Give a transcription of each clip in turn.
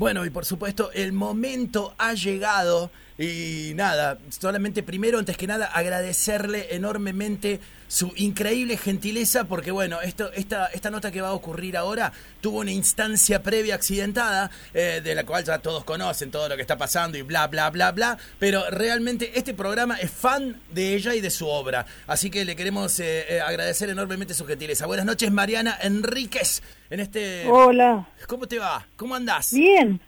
Bueno, y por supuesto, el momento ha llegado y nada, solamente primero, antes que nada, agradecerle enormemente su increíble gentileza, porque bueno, esto, esta, esta nota que va a ocurrir ahora tuvo una instancia previa accidentada, eh, de la cual ya todos conocen todo lo que está pasando y bla, bla, bla, bla, pero realmente este programa es fan de ella y de su obra, así que le queremos eh, eh, agradecer enormemente su gentileza. Buenas noches, Mariana Enríquez, en este... Hola. ¿Cómo te va? ¿Cómo andás? Bien,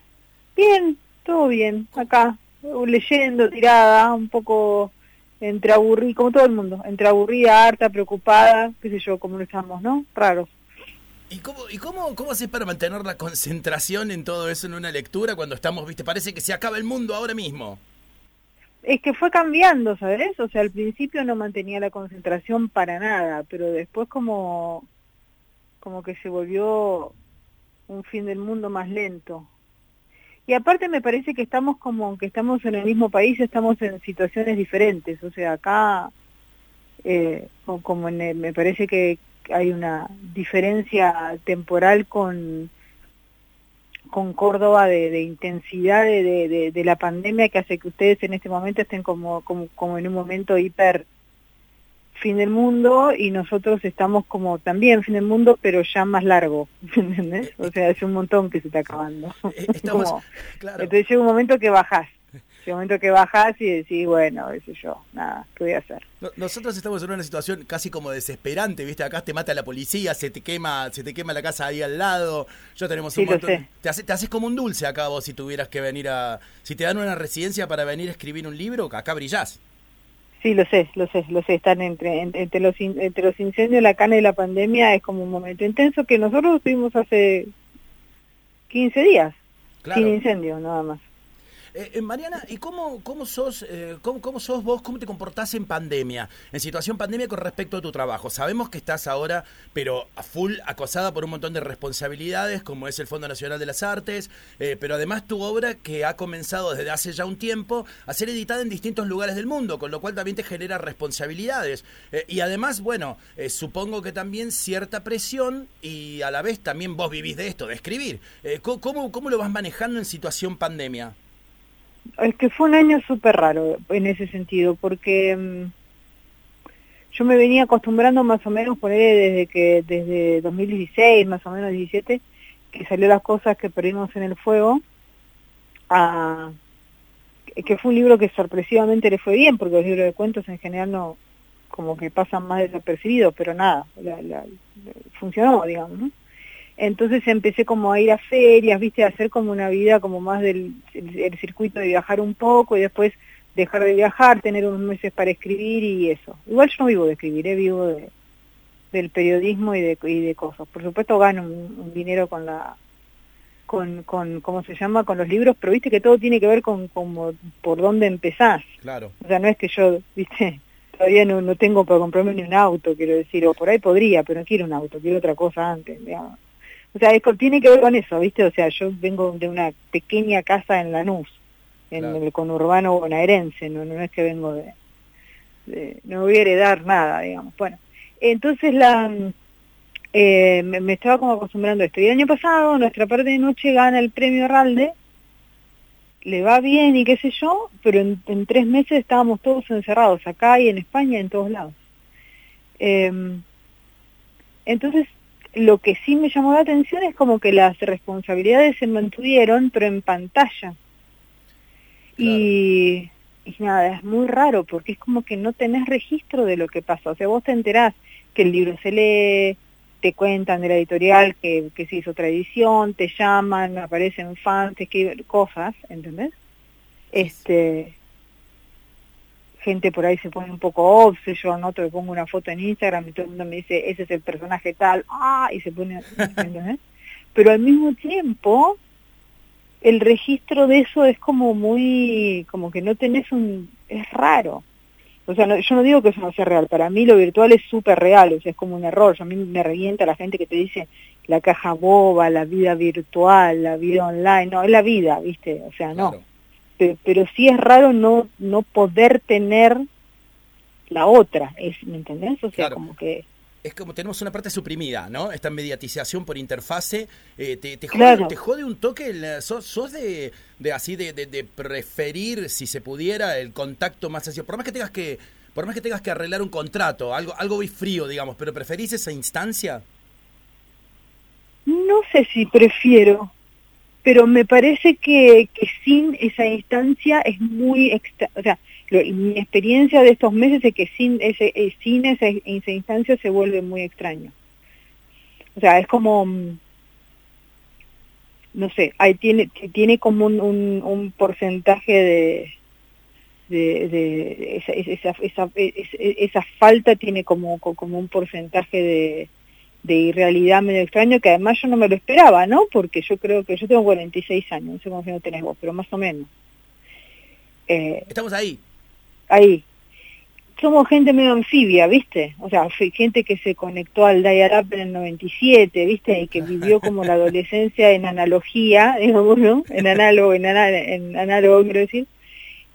bien, todo bien, acá leyendo, tirada, un poco entre aburrida, como todo el mundo, entre aburrida, harta, preocupada, qué sé yo, como estamos, ¿no? Raros. ¿Y cómo, y cómo, cómo haces para mantener la concentración en todo eso en una lectura cuando estamos, viste, parece que se acaba el mundo ahora mismo? Es que fue cambiando, ¿sabes? O sea, al principio no mantenía la concentración para nada, pero después como, como que se volvió un fin del mundo más lento. Y aparte me parece que estamos como, aunque estamos en el mismo país, estamos en situaciones diferentes. O sea, acá, eh, como me parece que hay una diferencia temporal con, con Córdoba de, intensidad de, de, la pandemia que hace que ustedes en este momento estén como, como, como en un momento hiper fin del mundo y nosotros estamos como también fin del mundo, pero ya más largo, ¿entendés? O sea, es un montón que se está acabando. Eh, entonces llega un momento que bajás, llega un momento que bajás y decís, bueno, sé yo, nada, ¿qué voy a hacer? Nosotros estamos en una situación casi como desesperante, ¿viste? Acá te mata la policía, se te quema, se te quema la casa ahí al lado. Yo tenemos un montón. Te, haces, te haces como un dulce acá vos si tuvieras que venir a si te dan una residencia para venir a escribir un libro, acá brillás. Sí, lo sé, lo sé, lo sé. Están entre, entre, los, entre los incendios, la cana y la pandemia es como un momento intenso que nosotros tuvimos hace 15 días, sin incendio, nada más. Eh, eh, Mariana, ¿y cómo, cómo, sos, eh, cómo, cómo, sos vos, cómo te comportás en pandemia, en situación pandemia con respecto a tu trabajo? Sabemos que estás ahora, pero a full acosada por un montón de responsabilidades, como es el Fondo Nacional de las Artes, pero además tu obra que ha comenzado desde hace ya un tiempo a ser editada en distintos lugares del mundo, con lo cual también te genera responsabilidades. y además, bueno, supongo que también cierta presión y a la vez también vos vivís de esto, de escribir. ¿cómo, ¿Cómo lo vas manejando en situación pandemia? Es que fue un año súper raro en ese sentido, porque mm, yo me venía acostumbrando más o menos, por desde que desde 2016, más o menos 17, que salió las cosas que perdimos en el fuego, a, que fue un libro que sorpresivamente le fue bien, porque los libros de cuentos en general no, como que pasan más desapercibidos, pero nada, funcionó, digamos, ¿no? Entonces empecé como a ir a ferias, viste, a hacer como una vida como más del el, circuito de viajar un poco y después dejar de viajar, tener unos meses para escribir y eso. Igual yo no vivo de escribir, ¿eh? vivo de, del periodismo y de, y de cosas. Por supuesto gano un, dinero con la con, con, ¿cómo se llama? Con los libros, pero viste que todo tiene que ver con como por dónde empezás. Claro. O sea, no es que yo, viste, todavía no, no tengo para comprarme ni un auto, quiero decir, o por ahí podría, pero no quiero un auto, quiero otra cosa antes, digamos. O sea, tiene que ver con eso, ¿viste? O sea, yo vengo de una pequeña casa en Lanús, en el conurbano bonaerense, no, no es que vengo de, No voy a heredar nada, digamos. Bueno, entonces la... Eh, me, estaba como acostumbrando a esto. Y el año pasado, nuestra parte de noche gana el premio Ralde, le va bien y qué sé yo, pero en, tres meses estábamos todos encerrados, acá y en España, en todos lados. Em, entonces lo que sí me llamó la atención es como que las responsabilidades se mantuvieron, pero en pantalla. Y, nada, es muy raro porque es como que no tenés registro de lo que pasa. O sea, vos te enterás que el libro se lee, te cuentan de la editorial que, que se hizo otra edición, te llaman, aparecen fans, te escriben cosas, ¿entendés? Este, gente por ahí se pone un poco obse, yo anoto, le pongo una foto en Instagram y todo el mundo me dice, ese es el personaje tal, ah, y se pone, Pero al mismo tiempo, el registro de eso es como muy, como que no tenés un, es raro. O sea, yo no digo que eso no sea real, para mí lo virtual es súper real, o sea, es como un error, a mí me revienta la gente que te dice la caja boba, la vida virtual, la vida online, no, es la vida, ¿viste? O sea, no pero sí es raro no, no poder tener la otra, es, ¿me entendés? O sea, como que es como tenemos una parte suprimida, ¿no? Esta mediatización por interfase. Eh, te, te, jode, te, jode, un toque? ¿Sos, sos de, de, así de, de, preferir, si se pudiera, el contacto más así? Por más que tengas que, por más que tengas que arreglar un contrato, algo, algo frío, digamos, pero ¿preferís esa instancia? No sé si prefiero, pero me parece que, sin esa instancia es muy... Extra, o sea, mi experiencia de estos meses es que sin, ese, eh, sin esa, instancia se vuelve muy extraño. O sea, es como mm, no sé, ahí tiene, tiene como un, porcentaje de, de, de esa, esa, esa, esa, falta tiene como, como un porcentaje de, de irrealidad medio extraño que además yo no me lo esperaba, ¿no? Porque yo creo que yo tengo 46 años, no sé cómo tenés vos, pero más o menos. Eh, Estamos ahí. Ahí. Somos gente medio anfibia, ¿viste? O sea, gente que se conectó al dial-up en el 97, ¿viste? Y que vivió como la adolescencia en analogía, digamos, ¿no? En análogo, en, en análogo, quiero decir.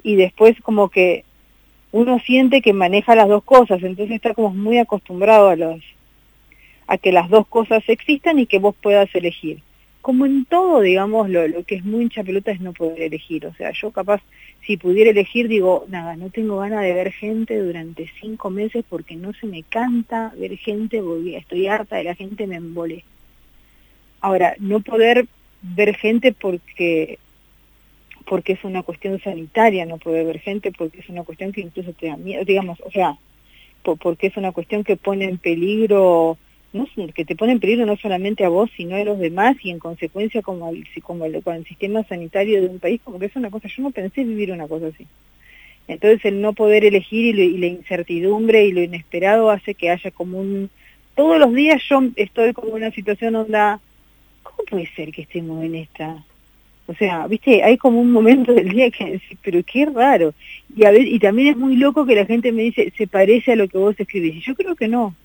Y después como que uno siente que maneja las dos cosas, entonces está como muy acostumbrado a los a que las dos cosas existan y que vos puedas elegir. Como en todo, digamos, lo, lo que es muy hincha pelota es no poder elegir. O sea, yo capaz, si pudiera elegir, digo, nada, no tengo ganas de ver gente durante cinco meses porque no se me canta ver gente, estoy harta de la gente, me embole. Ahora, no poder ver gente porque porque es una cuestión sanitaria, no poder ver gente porque es una cuestión que incluso te da miedo, digamos, o sea, porque es una cuestión que pone en peligro no que te pone en peligro no solamente a vos, sino a los demás y en consecuencia como el, como el, con el sistema sanitario de un país, como que es una cosa, yo no pensé vivir una cosa así. Entonces el no poder elegir y, la incertidumbre y lo inesperado hace que haya como un... Todos los días yo estoy como una situación onda, ¿cómo puede ser que estemos en esta? O sea, viste, hay como un momento del día que pero qué raro. Y, a ver, y también es muy loco que la gente me dice, se parece a lo que vos escribís. Y yo creo que no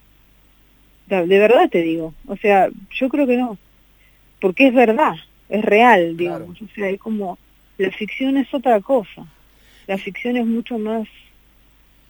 de verdad te digo. O sea, yo creo que no. Porque es verdad, es real, digamos. O sea, es como, la ficción es otra cosa. La ficción es mucho más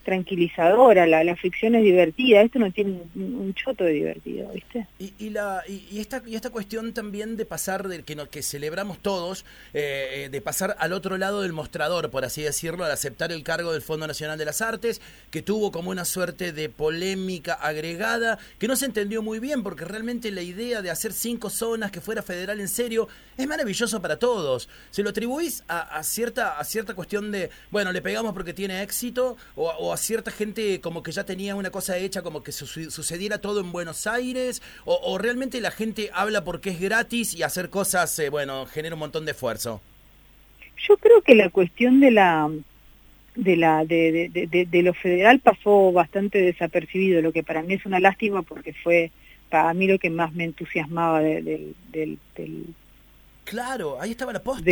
tranquilizadora, la, la ficción es divertida, esto no tiene un, choto de divertido, ¿viste? Y, y la, y, esta, y esta cuestión también de pasar, de que, no, que celebramos todos, eh, de pasar al otro lado del mostrador, por así decirlo, al aceptar el cargo del Fondo Nacional de las Artes, que tuvo como una suerte de polémica agregada, que no se entendió muy bien, porque realmente la idea de hacer cinco zonas que fuera federal en serio es maravilloso para todos. Se lo atribuís a, cierta, a cierta cuestión de, bueno, le pegamos porque tiene éxito, o, o a cierta gente como que ya tenía una cosa hecha, como que sucediera todo en Buenos Aires, o, realmente la gente habla porque es gratis y hacer cosas, eh, bueno, genera un montón de esfuerzo? Yo creo que la cuestión de la de la de, de, lo federal pasó bastante desapercibido, lo que para mí es una lástima porque fue para mí lo que más me entusiasmaba del, del, Claro, ahí estaba la posta.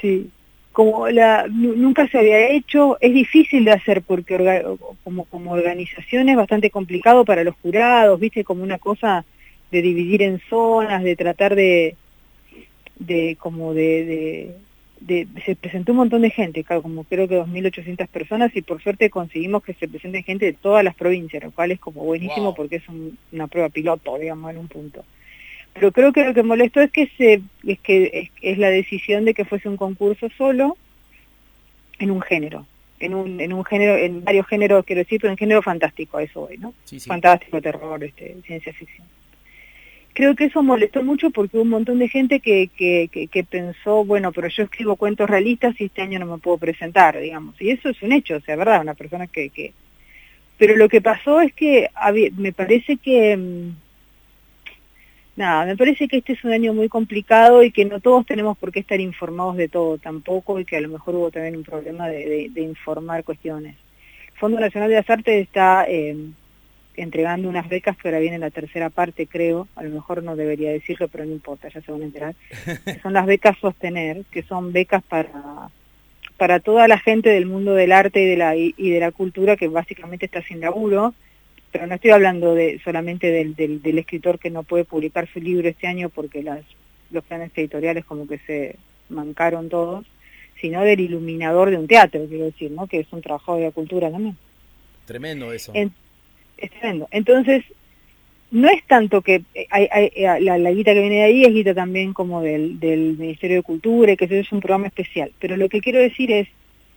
sí, como la nunca se había hecho, es difícil de hacer porque como, como organización es bastante complicado para los jurados, viste, como una cosa de dividir en zonas, de tratar de, de como de, de, se presentó un montón de gente, claro, como creo que 2.800 personas y por suerte conseguimos que se presente gente de todas las provincias, lo cual es como buenísimo porque es una prueba piloto, digamos, en un punto pero creo que lo que molestó es que se es que es, la decisión de que fuese un concurso solo en un género en un en un género en varios géneros quiero decir pero en género fantástico a eso voy no fantástico terror este ciencia ficción. Creo que eso molestó mucho porque hubo un montón de gente que, que, que, pensó, bueno, pero yo escribo cuentos realistas y este año no me puedo presentar, digamos. Y eso es un hecho, o sea, verdad, una persona que... que... Pero lo que pasó es que me parece que, mm, nada, me parece que este es un año muy complicado y que no todos tenemos por qué estar informados de todo tampoco y que a lo mejor hubo también un problema de, informar cuestiones. El Fondo Nacional de las Artes está eh, entregando unas becas que ahora viene la tercera parte, creo, a lo mejor no debería decirlo, pero no importa, ya se van a enterar. son las becas Sostener, que son becas para para toda la gente del mundo del arte y de la, y de la cultura que básicamente está sin laburo, pero no estoy hablando de solamente del, del, escritor que no puede publicar su libro este año porque las, los planes editoriales como que se mancaron todos, sino del iluminador de un teatro, quiero decir, ¿no? que es un trabajo de la cultura también. Tremendo eso. es tremendo. Entonces, no es tanto que hay, eh, la, guita que viene de ahí es guita también como del, del Ministerio de Cultura y que eso es un programa especial, pero lo que quiero decir es,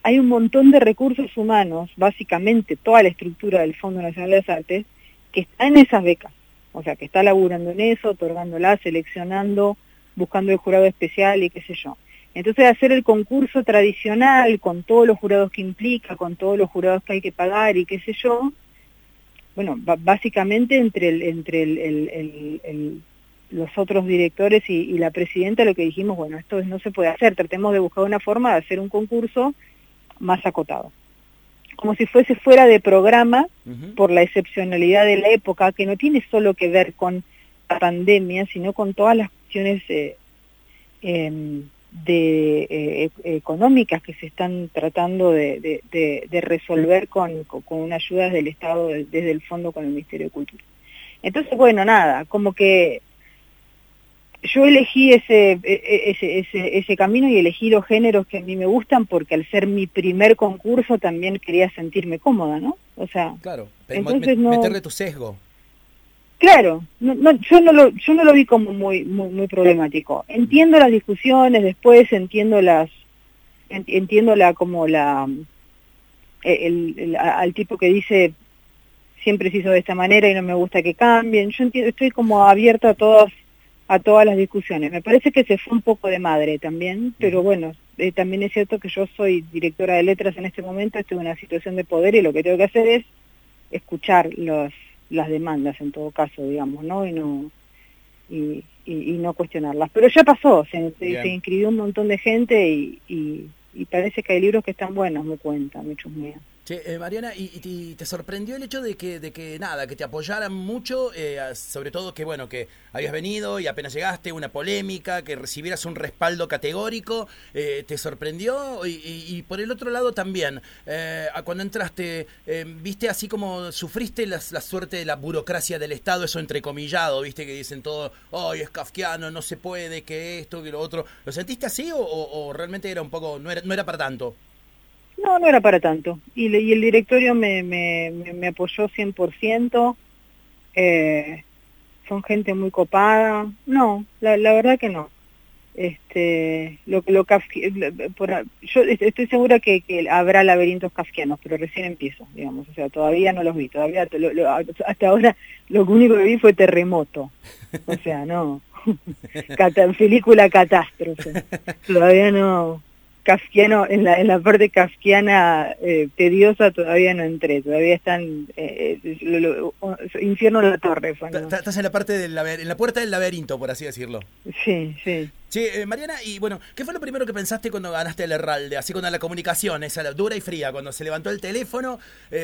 hay un montón de recursos humanos, básicamente toda la estructura del Fondo Nacional de las Artes, que está en esas becas, o sea, que está laburando en eso, otorgándolas, seleccionando, buscando el jurado especial y qué sé yo. Entonces hacer el concurso tradicional con todos los jurados que implica, con todos los jurados que hay que pagar y qué sé yo, bueno, básicamente entre entre los otros directores y, la presidenta lo que dijimos, bueno, esto no se puede hacer, tratemos de buscar una forma de hacer un concurso más acotado. Como si fuese fuera de programa por la excepcionalidad de la época, que no tiene solo que ver con la pandemia, sino con todas las cuestiones eh, em, de, eh, e-, económicas que se están tratando de, resolver con, con, una ayuda del Estado desde el fondo con el Ministerio de Cultura. Entonces, bueno, nada, como que yo elegí ese, e-, e-, ese, ese, ese, camino y elegí los géneros que a mí me gustan porque al ser mi primer concurso también quería sentirme cómoda, ¿no? O sea, claro, entonces meterle tu sesgo. Claro, no, yo no lo yo no lo vi como muy muy, problemático. Entiendo las discusiones, después entiendo las entiendo la como la el, al tipo que dice siempre se hizo de esta manera y no me gusta que cambien. Yo entiendo, estoy como abierta a todas a todas las discusiones. Me parece que se fue un poco de madre también, pero bueno, eh, también es cierto que yo soy directora de letras en este momento, estoy en una situación de poder y lo que tengo que hacer es escuchar los las demandas en todo caso, digamos, ¿no? Y no y, y, no cuestionarlas. Pero ya pasó, se, se, inscribió un montón de gente y, y, y, parece que hay libros que están buenos, me cuentan, muchos míos. Eh, Mariana, ¿y, te sorprendió el hecho de que, de que nada, que te apoyaran mucho, eh, sobre todo que bueno, que habías venido y apenas llegaste, una polémica, que recibieras un respaldo categórico, eh, ¿te sorprendió? Y, por el otro lado también, cuando entraste, viste así como sufriste la, suerte de la burocracia del Estado, eso entrecomillado, viste que dicen todo, ay, es kafkiano, no se puede, que esto, que lo otro, ¿lo sentiste así o, realmente era un poco, no era, no era para tanto? No, no era para tanto. Y, y el directorio me, me, apoyó ciento Eh, son gente muy copada. No, la, la verdad que no. Este, lo, lo por, yo estoy segura que, que, habrá laberintos kafkianos, pero recién empiezo, digamos, o sea, todavía no los vi, todavía hasta ahora lo único que vi fue terremoto, o sea, no, película catástrofe, todavía no, kafkiano, en la, en la parte kafkiana eh, tediosa todavía no entré, todavía están, eh, eh infierno en la torre. Estás en la parte del en la puerta del laberinto, por así decirlo. Sí, sí. Sí, eh, Mariana, y bueno, ¿qué fue lo primero que pensaste cuando ganaste el Herralde? Así cuando la comunicación, esa dura y fría, cuando se levantó el teléfono,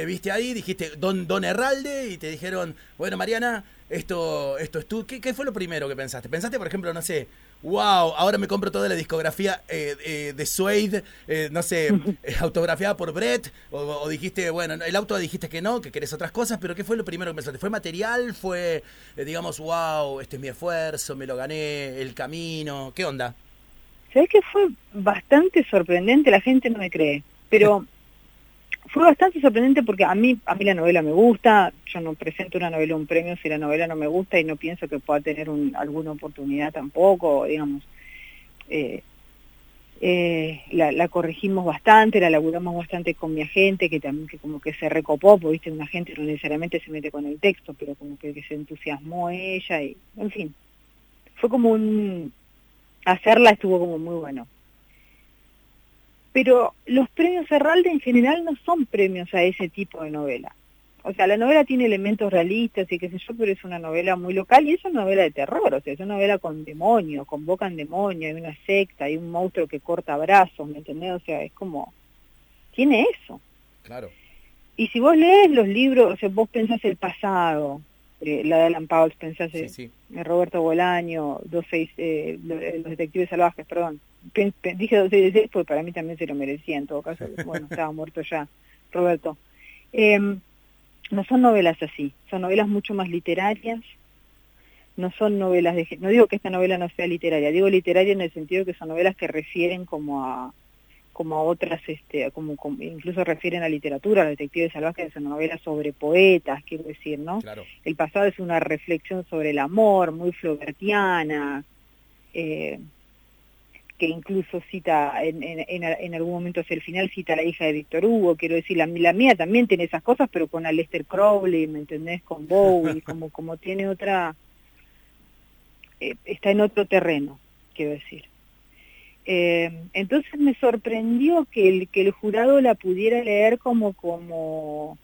viste ahí, dijiste Don, Don Herralde y te dijeron, bueno, Mariana, esto, esto es tú. ¿Qué, ¿Qué fue lo primero que pensaste? ¿Pensaste, por ejemplo, no sé, wow, ahora me compro toda la discografía eh, eh, de Suede, eh, no sé, autografiada por Brett, o, dijiste, bueno, el auto dijiste que no, que querés otras cosas, pero ¿qué fue lo primero que pensaste? ¿Fue material? ¿Fue, digamos, wow, este es mi esfuerzo, me lo gané, el camino? ¿Qué onda? Sabes que fue bastante sorprendente, la gente no me cree, pero fue bastante sorprendente porque a mí, a mí la novela me gusta, yo no presento una novela un premio si la novela no me gusta y no pienso que pueda tener alguna oportunidad tampoco, digamos. Eh, eh, la, corregimos bastante, la laburamos bastante con mi agente, que también que como que se recopó, porque viste, una gente no necesariamente se mete con el texto, pero como que, que se entusiasmó ella y, en fin, fue como un, hacerla estuvo como muy bueno pero los premios Herralde en general no son premios a ese tipo de novela. O sea, la novela tiene elementos realistas y qué sé yo, pero es una novela muy local y es una novela de terror, o sea, es una novela con demonios, convocan demonios, hay una secta, hay un monstruo que corta brazos, ¿me entendés? O sea, es como, tiene eso. Claro. Y si vos lees los libros, o sea, vos pensás el pasado, eh, la de Alan Pauls, pensás en Roberto Bolaño, dos seis, eh, los detectives salvajes, perdón, dije 266 porque para mí también se lo merecía en todo caso, bueno, estaba muerto ya Roberto. Em, no son novelas así, son novelas mucho más literarias, no son novelas de... No digo que esta novela no sea literaria, digo literaria en el sentido que son novelas que refieren como a, como a otras, este, como, incluso refieren a literatura, los detectives salvajes es una novela sobre poetas, quiero decir, ¿no? El pasado es una reflexión sobre el amor, muy flobertiana, eh, que incluso cita, en, en, en, algún momento hacia el final, cita a la hija de Víctor Hugo, quiero decir, la, la mía también tiene esas cosas, pero con Aleister Crowley, ¿me entendés? Con Bowie, como, como tiene otra, eh, está en otro terreno, quiero decir. Eh, entonces me sorprendió que el, que el jurado la pudiera leer como, como,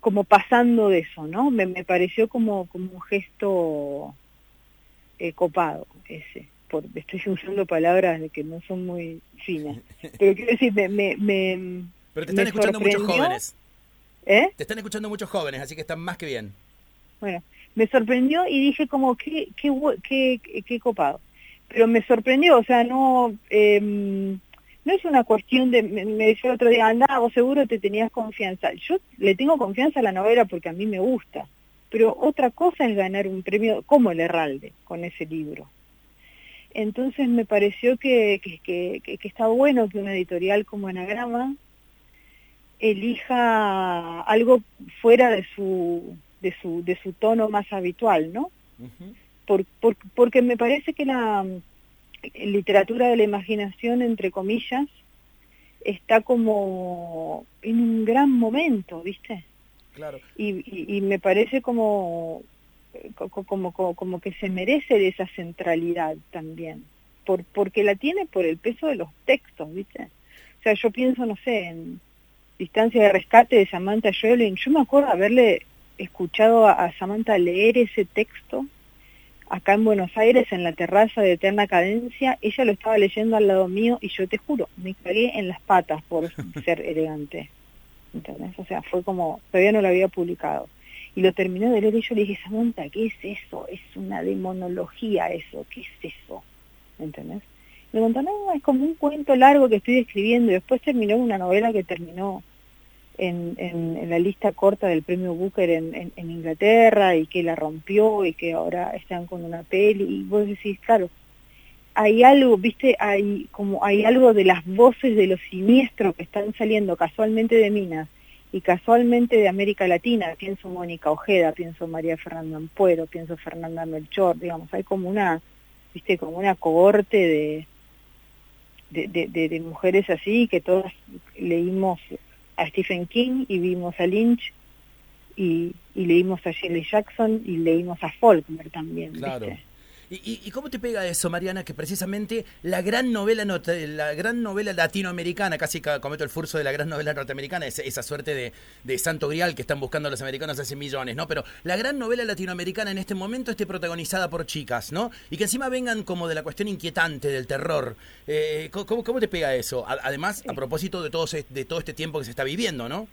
como pasando de eso, ¿no? Me, me pareció como, como un gesto eh, copado ese. Por, estoy usando palabras de que no son muy finas. Pero quiero decir, me... me, Pero te están escuchando muchos jóvenes. ¿Eh? Te están escuchando muchos jóvenes, así que están más que bien. Bueno, me sorprendió y dije como, qué, qué, qué, qué copado pero me sorprendió, o sea, no, em, no es una cuestión de, me, decía el otro día, anda, vos seguro te tenías confianza. Yo le tengo confianza a la novela porque a mí me gusta, pero otra cosa es ganar un premio como el Herralde con ese libro. Entonces me pareció que, que, que, que está bueno que una editorial como Anagrama elija algo fuera de su, de su, de su tono más habitual, ¿no? Porque me parece que la literatura de la imaginación, entre comillas, está como en un gran momento, ¿viste? Claro. Y, me parece como, como, como, que se merece de esa centralidad también, por, porque la tiene por el peso de los textos, ¿viste? O sea, yo pienso, no sé, en Distancia de Rescate de Samantha Schweblin, yo me acuerdo haberle escuchado a Samantha leer ese texto acá en Buenos Aires, en la terraza de Eterna Cadencia, ella lo estaba leyendo al lado mío y yo te juro, me cagué en las patas por ser elegante. ¿Entendés? O sea, fue como, todavía no lo había publicado. Y lo terminó de leer y yo le dije, Samantha, ¿qué es eso? Es una demonología eso, ¿qué es eso? ¿Entendés? Me contó, no, es como un cuento largo que estoy escribiendo y después terminó una novela que terminó en, la lista corta del premio Booker en, Inglaterra y que la rompió y que ahora están con una peli. Y vos decís, claro, hay algo, viste, hay como hay algo de las voces de los siniestros que están saliendo casualmente de Minas y casualmente de América Latina, pienso Mónica Ojeda, pienso María Fernanda Ampuero, pienso Fernanda Melchor, digamos, hay como una, viste, como una cohorte de, de mujeres así que todas leímos a Stephen King y vimos a Lynch y, leímos a Shirley Jackson y leímos a Faulkner también. Claro. ¿Y, cómo te pega eso, Mariana, que precisamente la gran novela la gran novela latinoamericana, casi cometo el furso de la gran novela norteamericana, esa suerte de, de, santo grial que están buscando los americanos hace millones, ¿no? Pero la gran novela latinoamericana en este momento esté protagonizada por chicas, ¿no? Y que encima vengan como de la cuestión inquietante, del terror. Eh, ¿cómo, ¿cómo, te pega eso? Además, a propósito de todo, de todo este tiempo que se está viviendo, ¿no?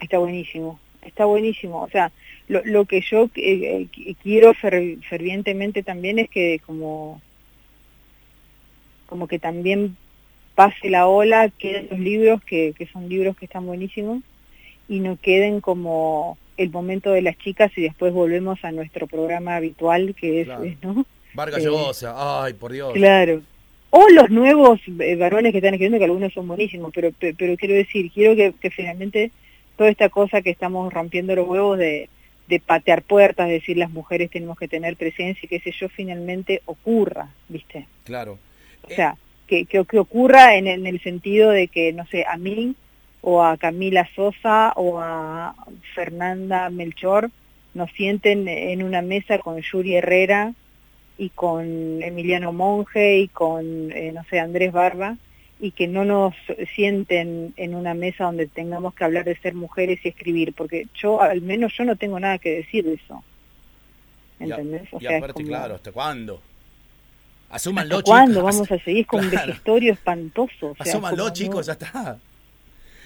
Está buenísimo, está buenísimo. O sea, lo, lo que yo eh, eh, quiero fervientemente también es que como, como que también pase la ola, queden los libros, que, que son libros que están buenísimos, y no queden como el momento de las chicas y después volvemos a nuestro programa habitual que es, ¿no? Vargas eh, ay, por Dios. Claro. O los nuevos eh, varones que están escribiendo, que algunos son buenísimos, pero, pero, quiero decir, quiero que, que finalmente toda esta cosa que estamos rompiendo los huevos de, de patear puertas, decir las mujeres tenemos que tener presencia y que ese yo finalmente ocurra, ¿viste? Claro. O sea, que, que, ocurra en, en, el sentido de que, no sé, a mí o a Camila Sosa o a Fernanda Melchor nos sienten en una mesa con Yuri Herrera y con Emiliano Monge y con, eh, no sé, Andrés Barba y que no nos sienten en una mesa donde tengamos que hablar de ser mujeres y escribir, porque yo, al menos yo no tengo nada que decir de eso. ¿Entendés? Y, aparte, claro, ¿hasta cuándo? Asúmanlo, ¿Hasta ¿Cuándo vamos a seguir con un vejestorio espantoso? O Asúmanlo, chicos, ya está.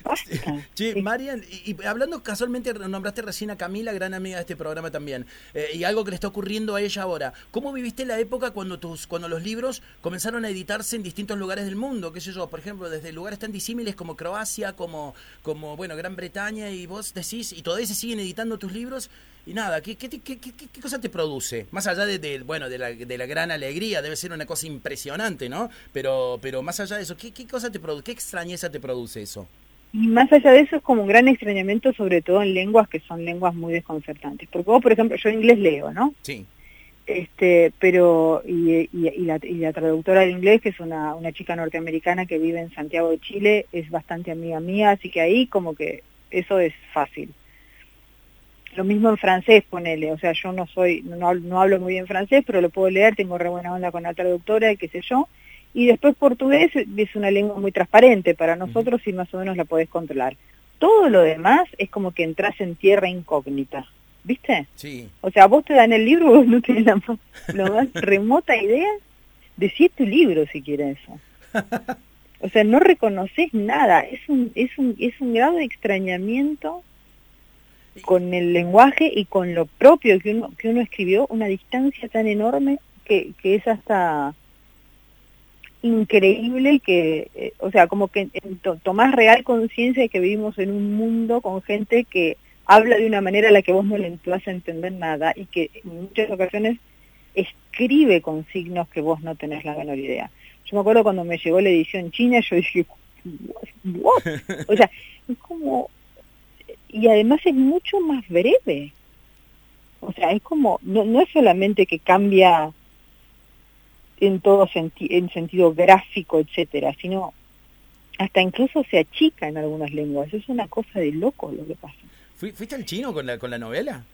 Sí, Marian, y, hablando casualmente, nombraste recién a Camila, gran amiga de este programa también, eh, y algo que le está ocurriendo a ella ahora. ¿Cómo viviste la época cuando tus cuando los libros comenzaron a editarse en distintos lugares del mundo? ¿Qué sé yo? Por ejemplo, desde lugares tan disímiles como Croacia, como, como bueno, Gran Bretaña, y vos decís, y todavía se siguen editando tus libros. y nada, ¿qué, qué, qué, qué, cosa te produce? Más allá de, bueno, de la, de la, gran alegría, debe ser una cosa impresionante, ¿no? Pero, pero más allá de eso, ¿qué, qué cosa te produce? ¿Qué extrañeza te produce eso? Y más allá de eso es como un gran extrañamiento, sobre todo en lenguas que son lenguas muy desconcertantes. Porque vos, por ejemplo, yo inglés leo, ¿no? Sí. Este, pero, y, y, la, y la traductora de inglés, que es una, una chica norteamericana que vive en Santiago de Chile, es bastante amiga mía, así que ahí como que eso es fácil lo mismo en francés, ponele, o sea, yo no soy, no, no hablo muy bien francés, pero lo puedo leer, tengo re buena onda con la traductora, qué sé yo. Y después portugués es una lengua muy transparente para nosotros y más o menos la podés controlar. Todo lo demás es como que entras en tierra incógnita, ¿viste? Sí. O sea, vos te dan el libro, vos no tenés la más, más remota idea de si es tu libro siquiera eso. O sea, no reconoces nada, es un, es un, es un grado de extrañamiento con el lenguaje y con lo propio que uno, que uno escribió, una distancia tan enorme que, que es hasta increíble que, eh, o sea, como que tomás real conciencia de que vivimos en un mundo con gente que habla de una manera a la que vos no le vas a entender nada y que en muchas ocasiones escribe con signos que vos no tenés la menor idea. Yo me acuerdo cuando me llegó la edición china, yo dije, ¿What? o sea, es como y además es mucho más breve. O sea, es como, no, no es solamente que cambia en todo sentido en sentido gráfico, etcétera, sino hasta incluso se achica en algunas lenguas. Es una cosa de loco lo que pasa. ¿Fuiste al chino con la, con la novela?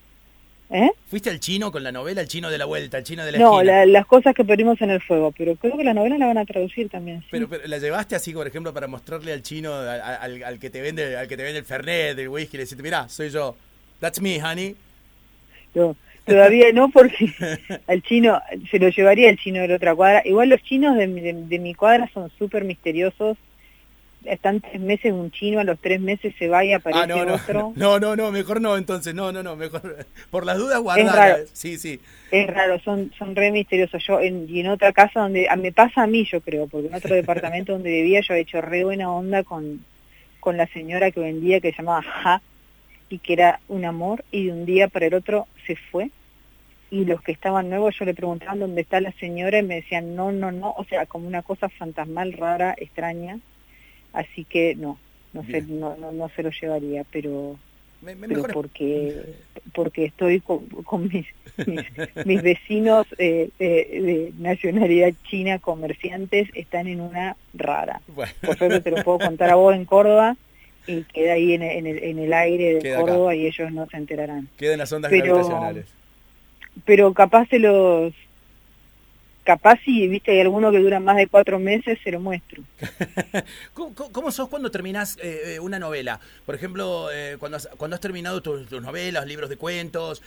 ¿Eh? ¿Fuiste al chino con la novela, el chino de la vuelta, el chino de la No, las cosas que perdimos en el fuego, pero creo que la novela la van a traducir también. Pero, la llevaste así, por ejemplo, para mostrarle al chino, al, que te vende al que te vende el fernet, el whisky, le deciste, mira, soy yo, that's me, honey. No, todavía no, porque al chino, se lo llevaría el chino de la otra cuadra. Igual los chinos de, de mi cuadra son súper misteriosos están tres meses un chino, a los tres meses se va y aparece ah, no, no, otro. No, no, no, mejor no, entonces, no, no, no, mejor, por las dudas guardar. Sí, sí. Es raro, son, son re misteriosos. Yo, en, y en otra casa donde, me pasa a mí, yo creo, porque en otro departamento donde vivía yo he hecho re buena onda con, con la señora que vendía, que se llamaba Ja, y que era un amor, y de un día para el otro se fue. Y los que estaban nuevos, yo le preguntaba dónde está la señora y me decían, no, no, no, o sea, como una cosa fantasmal, rara, extraña así que no, no, sé, no, no, se lo llevaría, pero, porque porque estoy con, mis, mis, vecinos eh, de nacionalidad china, comerciantes, están en una rara. Por suerte te lo puedo contar a vos en Córdoba y queda ahí en, en, el, en el aire de Córdoba y ellos no se enterarán. Quedan las ondas gravitacionales. Pero capaz se los capaz si viste hay alguno que dura más de cuatro meses, se lo muestro. ¿Cómo, sos cuando terminás eh, eh, una novela? Por ejemplo, eh, cuando, has, cuando has terminado tus, novelas, libros de cuentos,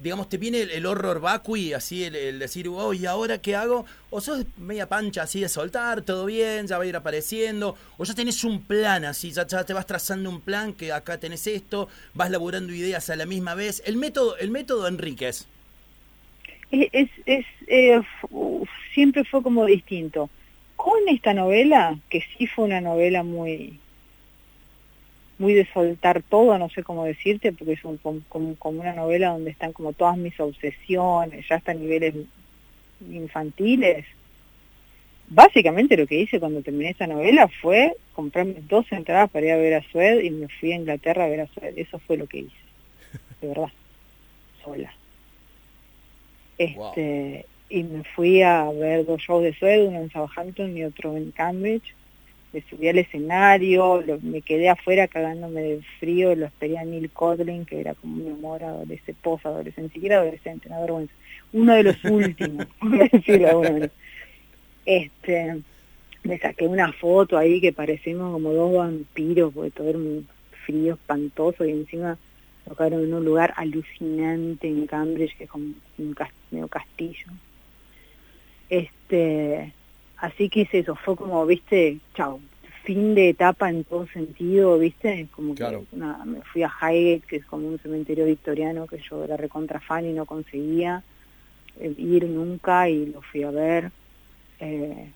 digamos, ¿te viene el, horror vacui, así el, decir, oh, ¿y ahora qué hago? ¿O sos media pancha así de soltar, todo bien, ya va a ir apareciendo? ¿O ya tenés un plan así, ya, ya te vas trazando un plan que acá tenés esto, vas laburando ideas a la misma vez? El método, el método Enríquez es, es eh, siempre fue como distinto. Con esta novela, que sí fue una novela muy muy de soltar todo, no sé cómo decirte, porque es un, como, como, una novela donde están como todas mis obsesiones, ya hasta niveles infantiles. Básicamente lo que hice cuando terminé esta novela fue comprarme dos entradas para ir a ver a Sued y me fui a Inglaterra a ver a Sued. Eso fue lo que hice, de verdad, sola. Este, Y me fui a ver dos shows de Sued, uno en Southampton y otro en Cambridge. Me subí al escenario, me quedé afuera cagándome de frío, lo esperé Neil Codling, que era como un amor adolescente, post-adolescente, siquiera adolescente, no vergüenza. Uno de los últimos, Este, me saqué una foto ahí que parecimos como dos vampiros, porque todo era un frío espantoso y encima tocaron en un lugar alucinante en Cambridge, que es como un castillo. Este, así que hice eso, fue como, viste, chao, fin de etapa en todo sentido, viste, como que me fui a Highgate, que es como un cementerio victoriano que yo era recontra fan y no conseguía eh, ir nunca y lo fui a ver. Eh,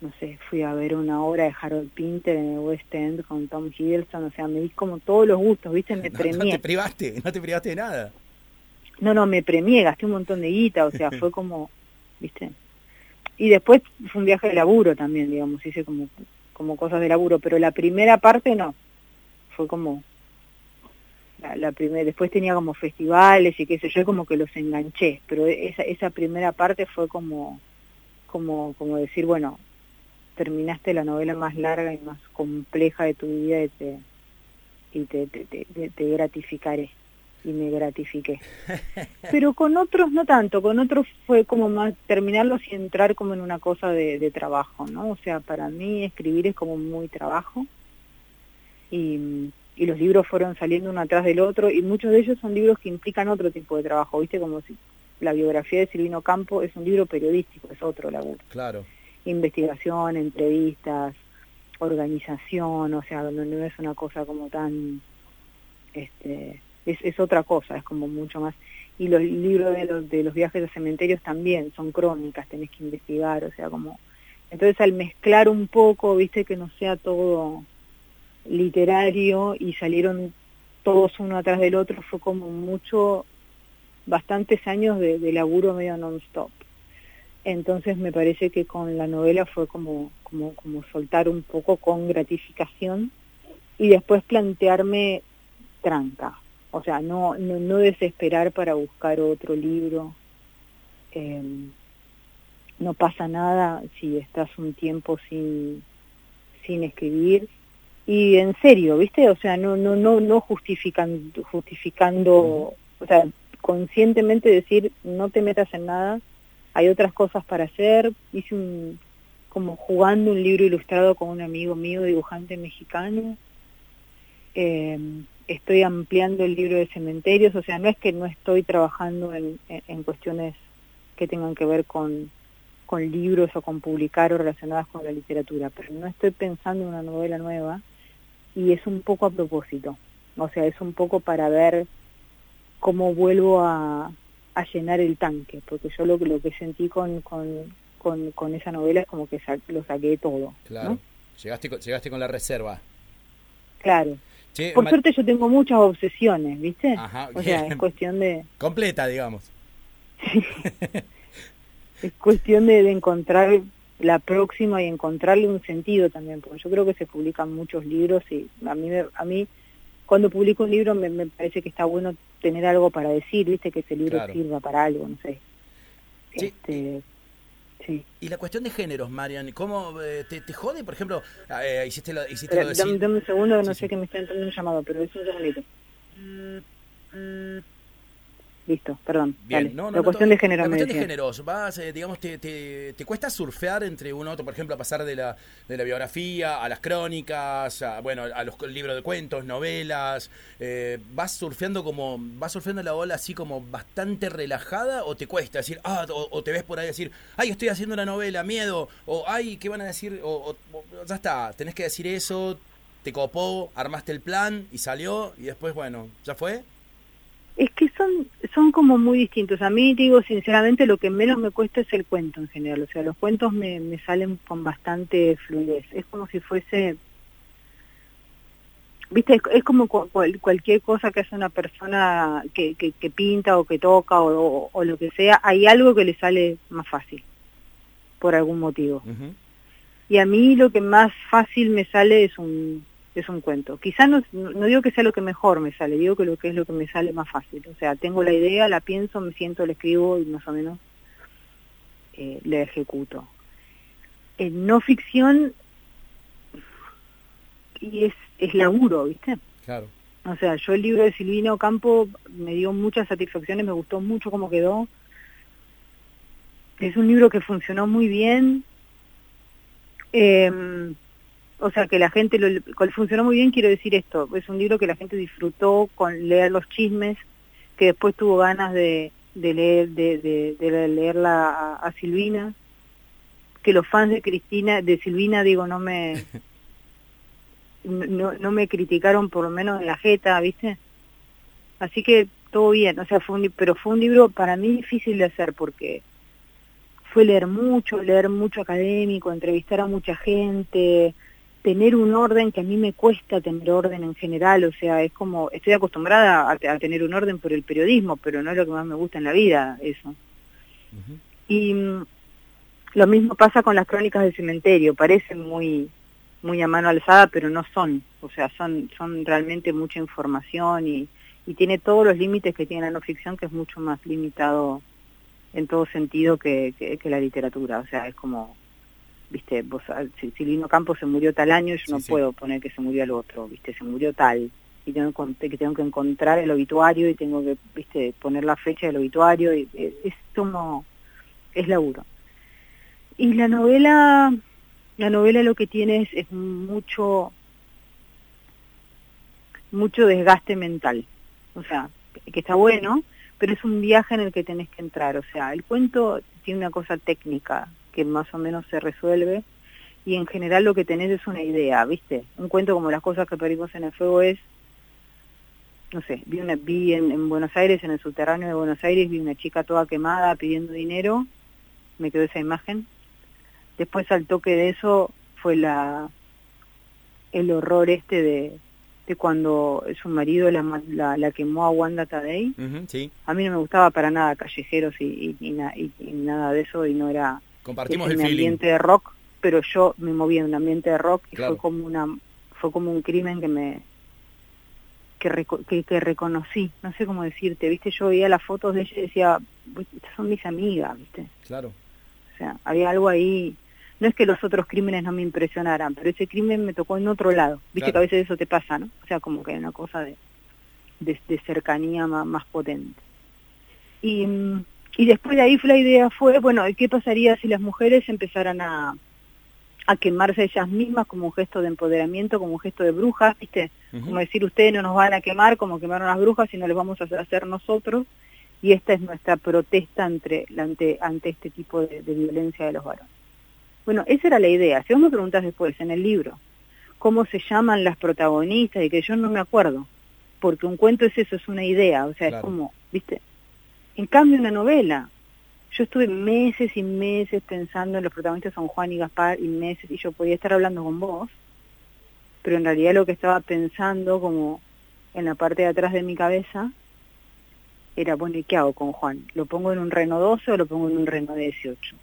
no sé, fui a ver una obra de Harold Pinter en el West End con Tom Hiddleston, o sea, me di como todos los gustos, ¿viste? Me no, No te privaste, no te privaste de nada. No, no, me premié, gasté un montón de guita, o sea, fue como, ¿viste? Y después fue un viaje de laburo también, digamos, hice como, como cosas de laburo, pero la primera parte no, fue como, la, la primera, después tenía como festivales y qué sé yo, como que los enganché, pero esa, esa primera parte fue como, como, como decir, bueno, terminaste la novela más larga y más compleja de tu vida y te, y te, te, te, te gratificaré y me gratifiqué. Pero con otros no tanto, con otros fue como más terminarlos y entrar como en una cosa de, de trabajo, ¿no? O sea, para mí escribir es como muy trabajo y, y los libros fueron saliendo uno atrás del otro y muchos de ellos son libros que implican otro tipo de trabajo, ¿viste? Como si la biografía de Silvino Campo es un libro periodístico, es otro laburo. Claro. Investigación, entrevistas, organización, o sea, donde no es una cosa como tan este es, otra cosa, es como mucho más. Y los libros de los, de los viajes a cementerios también son crónicas, tenés que investigar, o sea, como... Entonces al mezclar un poco, viste, que no sea todo literario y salieron todos uno atrás del otro, fue como mucho, bastantes años de, de laburo medio non-stop. Entonces me parece que con la novela fue como, como, como soltar un poco con gratificación y después plantearme tranca, o sea, no, no, no desesperar para buscar otro libro. Eh, no pasa nada si estás un tiempo sin, sin escribir. Y en serio, ¿viste? O sea, no, no, no, no justifican, justificando, o sea, conscientemente decir, no te metas en nada, hay otras cosas para hacer. Hice un, como jugando un libro ilustrado con un amigo mío, dibujante mexicano. Eh, estoy ampliando el libro de cementerios, o sea, no es que no estoy trabajando en, en, en cuestiones que tengan que ver con, con libros o con publicar o relacionadas con la literatura, pero no estoy pensando en una novela nueva y es un poco a propósito, o sea, es un poco para ver cómo vuelvo a, a llenar el tanque, porque yo lo, lo que sentí con, con, con, con esa novela es como que sa lo saqué todo. Claro, ¿no? llegaste, llegaste con la reserva. Claro. Che, Por suerte yo tengo muchas obsesiones, ¿viste? Ajá, o sea, es cuestión de... Completa, digamos. es cuestión de, de, encontrar la próxima y encontrarle un sentido también, porque yo creo que se publican muchos libros y a mí, me, a mí cuando publico un libro me, me, parece que está bueno tener algo para decir, ¿viste? Que ese libro claro. sirva para algo, no sé. Sí. Este, Sí. Y la cuestión de géneros, Marian, ¿cómo eh, te, te, jode? Por ejemplo, eh, hiciste lo, hiciste pero, lo de... Dame, dame, un segundo, no sí, sé sí. que me está entrando un llamado, pero es un segundito. Mm, mm. Listo, perdón. Bien, dale. no, no, la cuestión de género. La cuestión de géneros, vas, eh, digamos, te, te, te, cuesta surfear entre uno otro, por ejemplo, a pasar de la, de la biografía a las crónicas, a, bueno, a los libros de cuentos, novelas, eh, vas surfeando como, vas surfeando la ola así como bastante relajada o te cuesta decir, ah, o, o, te ves por ahí decir, ay, estoy haciendo una novela, miedo, o ay, ¿qué van a decir? O, o ya está, tenés que decir eso, te copó, armaste el plan y salió y después, bueno, ¿ya fue? Es que son, son como muy distintos. A mí, digo, sinceramente, lo que menos me cuesta es el cuento en general. O sea, los cuentos me, me salen con bastante fluidez. Es como si fuese... Viste, es, es como cual, cualquier cosa que hace una persona que, que, que pinta o que toca o, o, o, lo que sea, hay algo que le sale más fácil, por algún motivo. Uh -huh. Y a mí lo que más fácil me sale es un, es un cuento. Quizá no, no digo que sea lo que mejor me sale, digo que lo que es lo que me sale más fácil. O sea, tengo la idea, la pienso, me siento, la escribo y más o menos eh, la ejecuto. En no ficción y es, es laburo, ¿viste? Claro. O sea, yo el libro de Silvino Campo me dio muchas satisfacciones, me gustó mucho cómo quedó. Es un libro que funcionó muy bien. Eh, o sea, que la gente, lo, funcionó muy bien, quiero decir esto, es un libro que la gente disfrutó con leer los chismes, que después tuvo ganas de, leer de, leerla a, Silvina, que los fans de Cristina, de Silvina, digo, no me no me criticaron por lo menos en la jeta, ¿viste? Así que todo bien, o sea, fue un, pero fue un libro para mí difícil de hacer porque fue leer mucho, leer mucho académico, entrevistar a mucha gente, tener un orden que a mí me cuesta tener orden en general, o sea, es como, estoy acostumbrada a, tener un orden por el periodismo, pero no es lo que más me gusta en la vida, eso. Y mm, lo mismo pasa con las crónicas del cementerio, parecen muy muy a mano alzada, pero no son, o sea, son son realmente mucha información y, y tiene todos los límites que tiene la no ficción, que es mucho más limitado en todo sentido que, que la literatura, o sea, es como viste, vos, si, Lino Campos se murió tal año, yo no puedo poner que se murió al otro, viste, se murió tal, y tengo que, tengo que encontrar el obituario y tengo que, viste, poner la fecha del obituario, y es, como, es laburo. Y la novela, la novela lo que tiene es, es mucho, mucho desgaste mental, o sea, que está bueno, pero es un viaje en el que tenés que entrar, o sea, el cuento tiene una cosa técnica, que más o menos se resuelve y en general lo que tenés es una idea, ¿viste? Un cuento como las cosas que perdimos en el fuego es, no sé, vi, una, vi en, Buenos Aires, en el subterráneo de Buenos Aires, vi una chica toda quemada pidiendo dinero, me quedó esa imagen. Después al toque de eso fue la el horror este de, de cuando su marido la, la, quemó a Wanda Tadei. sí. A mí no me gustaba para nada callejeros y, y, y, nada de eso y no era Compartimos el ambiente de rock, pero yo me moví en un ambiente de rock y fue como una fue como un crimen que me que, que, reconocí, no sé cómo decirte, viste, yo veía las fotos de ella y decía, estas son mis amigas, viste. Claro. O sea, había algo ahí, no es que los otros crímenes no me impresionaran, pero ese crimen me tocó en otro lado, viste que a veces eso te pasa, ¿no? O sea, como que hay una cosa de, de, cercanía más, más potente. Y mm, y después de ahí la idea fue, bueno, ¿qué pasaría si las mujeres empezaran a, a quemarse ellas mismas como un gesto de empoderamiento, como un gesto de brujas, ¿viste? Como decir, ustedes no nos van a quemar como quemaron las brujas, sino les vamos a hacer nosotros. Y esta es nuestra protesta ante, ante, ante este tipo de, violencia de los varones. Bueno, esa era la idea. Si vos me preguntas después en el libro cómo se llaman las protagonistas y que yo no me acuerdo, porque un cuento es eso, es una idea, o sea, es como, ¿viste? En cambio, una novela, yo estuve meses y meses pensando en los protagonistas son Juan y Gaspar y meses, y yo podía estar hablando con vos, pero en realidad lo que estaba pensando como en la parte de atrás de mi cabeza era, bueno, ¿y qué hago con Juan? ¿Lo pongo en un Reno 12 o lo pongo en un Reno 18?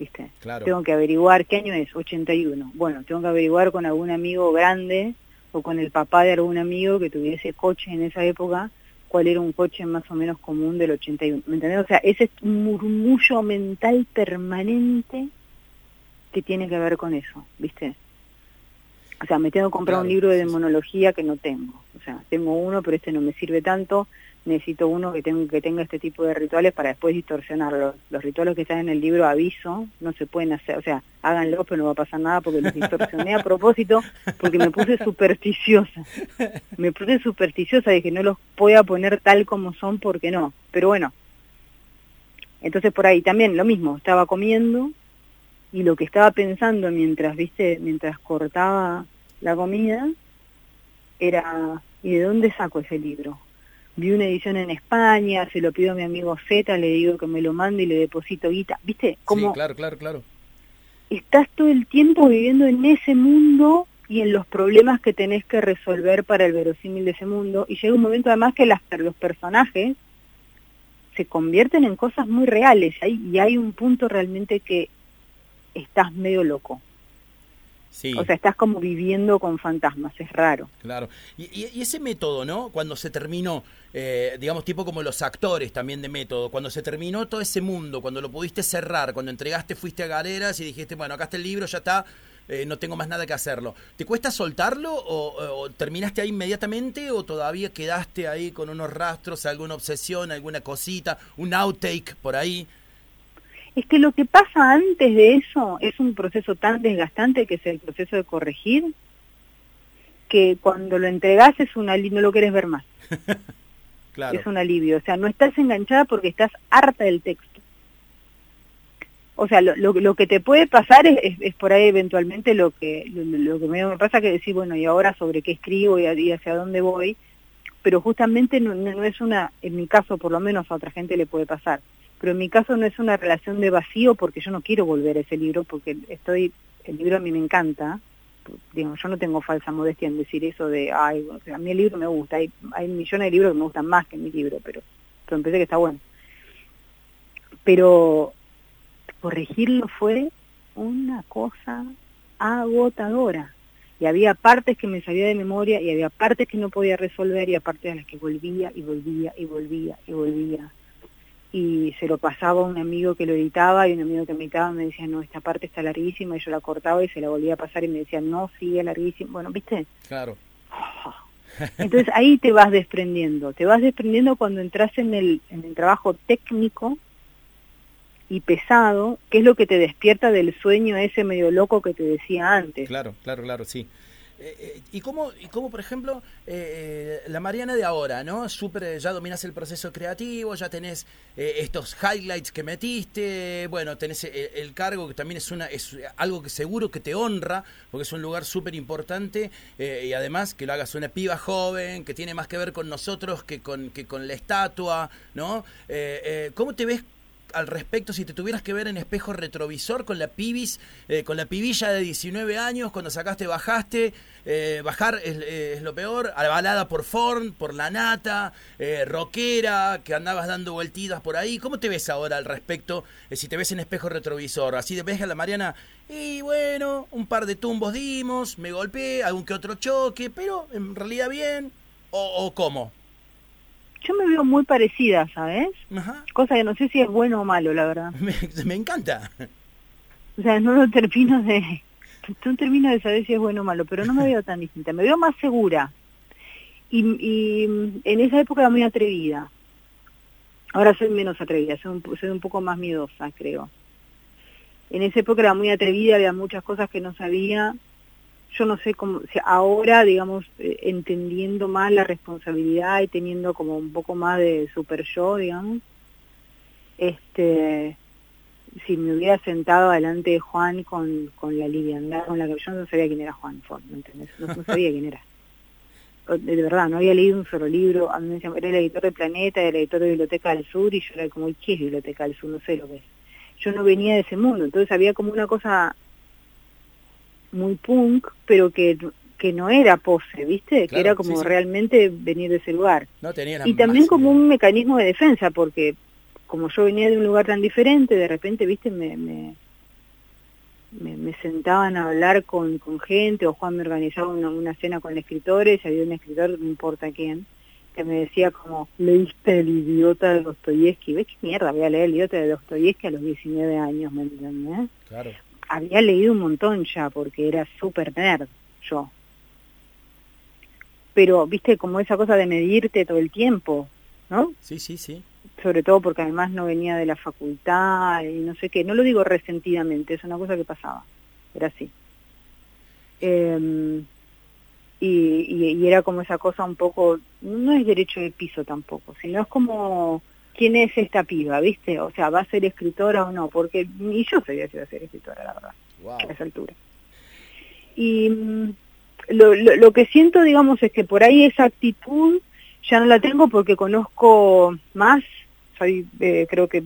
¿Viste? Claro. Tengo que averiguar, ¿qué año es? 81. Bueno, tengo que averiguar con algún amigo grande o con el papá de algún amigo que tuviese coche en esa época cuál era un coche más o menos común del 81. ¿Me entendés? O sea, ese murmullo mental permanente que tiene que ver con eso, ¿viste? O sea, me tengo que comprar un libro de demonología que no tengo. O sea, tengo uno, pero este no me sirve tanto necesito uno que, tenga, que tenga este tipo de rituales para después distorsionarlos. Los rituales que están en el libro aviso no se pueden hacer, o sea, háganlo, pero no va a pasar nada porque los distorsioné a propósito porque me puse supersticiosa. Me puse supersticiosa, dije, no los voy a poner tal como son porque no. Pero bueno, entonces por ahí también lo mismo, estaba comiendo y lo que estaba pensando mientras, viste, mientras cortaba la comida era, ¿y de dónde saco ese libro? Vi una edición en España, se lo pido a mi amigo Z, le digo que me lo mande y le deposito guita. ¿Viste? Como sí, claro, claro, claro. Estás todo el tiempo viviendo en ese mundo y en los problemas que tenés que resolver para el verosímil de ese mundo. Y llega un momento además que las, los personajes se convierten en cosas muy reales y hay un punto realmente que estás medio loco. O sea, estás como viviendo con fantasmas, es raro. Claro. Y, ese método, ¿no? Cuando se terminó, eh, digamos, tipo como los actores también de método, cuando se terminó todo ese mundo, cuando lo pudiste cerrar, cuando entregaste, fuiste a Galeras y dijiste, bueno, acá está el libro, ya está, eh, no tengo más nada que hacerlo. ¿Te cuesta soltarlo o, terminaste ahí inmediatamente o todavía quedaste ahí con unos rastros, alguna obsesión, alguna cosita, un outtake por ahí? Es que lo que pasa antes de eso es un proceso tan desgastante que es el proceso de corregir, que cuando lo entregas es un no lo quieres ver más. claro. Es un alivio. O sea, no estás enganchada porque estás harta del texto. O sea, lo, lo, que te puede pasar es, es, por ahí eventualmente lo que lo, que me, pasa que decir, bueno, ¿y ahora sobre qué escribo y, hacia dónde voy? Pero justamente no, no es una, en mi caso por lo menos a otra gente le puede pasar pero en mi caso no es una relación de vacío porque yo no quiero volver a ese libro porque estoy, el libro a mí me encanta, digamos, yo no tengo falsa modestia en decir eso de, ay, a mí el libro me gusta, hay, hay millones de libros que me gustan más que mi libro, pero, pero empecé que está bueno. Pero corregirlo fue una cosa agotadora. Y había partes que me sabía de memoria y había partes que no podía resolver y aparte de las que volvía y volvía y volvía y volvía. Y se lo pasaba a un amigo que lo editaba y un amigo que me editaba me decía, no, esta parte está larguísima y yo la cortaba y se la volvía a pasar y me decía, no, sigue larguísima. Bueno, ¿viste? Claro. Entonces ahí te vas desprendiendo, te vas desprendiendo cuando entras en el, en el trabajo técnico y pesado, que es lo que te despierta del sueño ese medio loco que te decía antes. Claro, claro, claro, sí. Eh, eh, ¿Y cómo, y cómo, por ejemplo, eh, la Mariana de ahora, ¿no? Super, ya dominas el proceso creativo, ya tenés estos highlights que metiste, bueno, tenés el, cargo que también es, una, es algo que seguro que te honra, porque es un lugar súper importante, y además que lo hagas una piba joven, que tiene más que ver con nosotros que con, que con la estatua, ¿no? ¿Cómo te ves al respecto si te tuvieras que ver en espejo retrovisor con la pibis, eh, con la pibilla de 19 años, cuando sacaste, bajaste, eh, bajar es, lo peor, avalada por Forn, por la nata, eh, rockera, que andabas dando vueltitas por ahí. ¿Cómo te ves ahora al respecto si te ves en espejo retrovisor? Así de ves a la Mariana, y bueno, un par de tumbos dimos, me golpeé, algún que otro choque, pero en realidad bien, o cómo? Yo me veo muy parecida, ¿sabes? Cosa que no sé si es bueno o malo, la verdad. Me, encanta. O sea, no lo termino de... No termino de saber si es bueno o malo, pero no me veo tan distinta. Me veo más segura. Y, y en esa época era muy atrevida. Ahora soy menos atrevida, soy un, soy un poco más miedosa, creo. En esa época era muy atrevida, había muchas cosas que no sabía yo no sé cómo, ahora, digamos, eh, entendiendo más la responsabilidad y teniendo como un poco más de super yo, digamos, este, si me hubiera sentado delante de Juan con, con la liviandad con la que yo no sabía quién era Juan ¿me entendés? No, sabía quién era. De verdad, no había leído un solo libro, a mí me decían, era el editor de Planeta, era el editor de Biblioteca del Sur, y yo era como, ¿qué es Biblioteca del Sur? No sé lo que es. Yo no venía de ese mundo, entonces había como una cosa muy punk, pero que que no era pose, ¿viste? que era como realmente venir de ese lugar. No tenía y también como un mecanismo de defensa, porque como yo venía de un lugar tan diferente, de repente, ¿viste? Me, me, me, sentaban a hablar con, con gente, o Juan me organizaba una, una cena con escritores, había un escritor, no importa quién, que me decía como, leíste el idiota de Dostoyevsky, ¿ves qué mierda voy a leer el idiota de Dostoyevsky a los 19 años, ¿me entiendes? Claro había leído un montón ya, porque era súper nerd yo. Pero, viste, como esa cosa de medirte todo el tiempo, ¿no? Sí, sí, sí. Sobre todo porque además no venía de la facultad y no sé qué. No lo digo resentidamente, es una cosa que pasaba. Era así. Em, y, y, era como esa cosa un poco, no es derecho de piso tampoco, sino es como quién es esta piba, ¿viste? O sea, ¿va a ser escritora o no? Porque ni yo sabía si iba a ser escritora, la verdad, a esa altura. Y mm, lo, lo, que siento, digamos, es que por ahí esa actitud ya no la tengo porque conozco más, soy, eh, creo que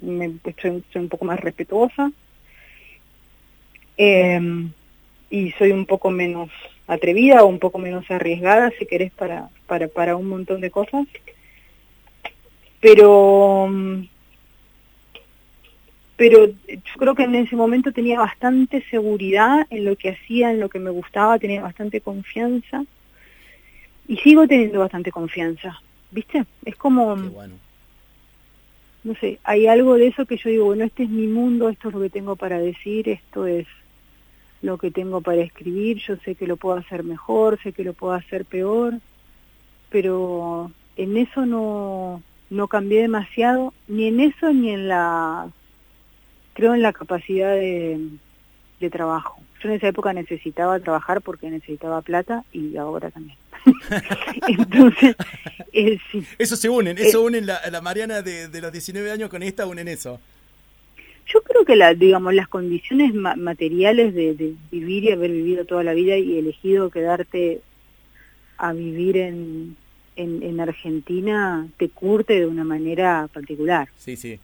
me, soy, un poco más respetuosa em, y soy un poco menos atrevida o un poco menos arriesgada, si querés, para, para, para un montón de cosas pero pero yo creo que en ese momento tenía bastante seguridad en lo que hacía, en lo que me gustaba, tenía bastante confianza y sigo teniendo bastante confianza, ¿viste? Es como, no sé, hay algo de eso que yo digo, bueno, este es mi mundo, esto es lo que tengo para decir, esto es lo que tengo para escribir, yo sé que lo puedo hacer mejor, sé que lo puedo hacer peor, pero en eso no, no cambié demasiado, ni en eso ni en la, creo en la capacidad de, de trabajo. Yo en esa época necesitaba trabajar porque necesitaba plata y ahora también. Entonces, eh, sí. Eso se unen, eso eh, unen la, la Mariana de, de, los 19 años con esta, unen eso. Yo creo que la, digamos, las condiciones materiales de, de, vivir y haber vivido toda la vida y elegido quedarte a vivir en, en, en Argentina te curte de una manera particular. Sí, sí.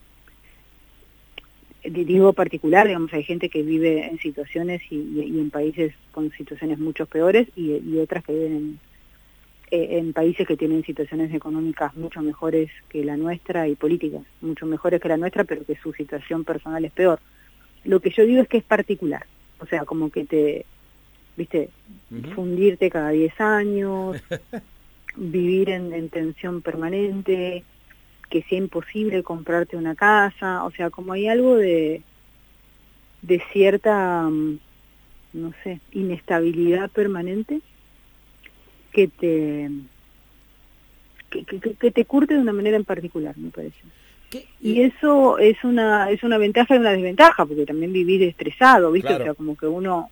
digo particular, digamos, hay gente que vive en situaciones y, en países con situaciones mucho peores y, otras que viven en, eh, en, países que tienen situaciones económicas mucho mejores que la nuestra y políticas mucho mejores que la nuestra, pero que su situación personal es peor. Lo que yo digo es que es particular, o sea, como que te, viste, fundirte cada 10 años, vivir en, en tensión permanente, que sea imposible comprarte una casa, o sea, como hay algo de, de cierta, mm, no sé, inestabilidad permanente que te, que, te curte de una manera en particular, me parece. Y eso es una es una ventaja y una desventaja, porque también vivir estresado, ¿viste? O sea, como que uno,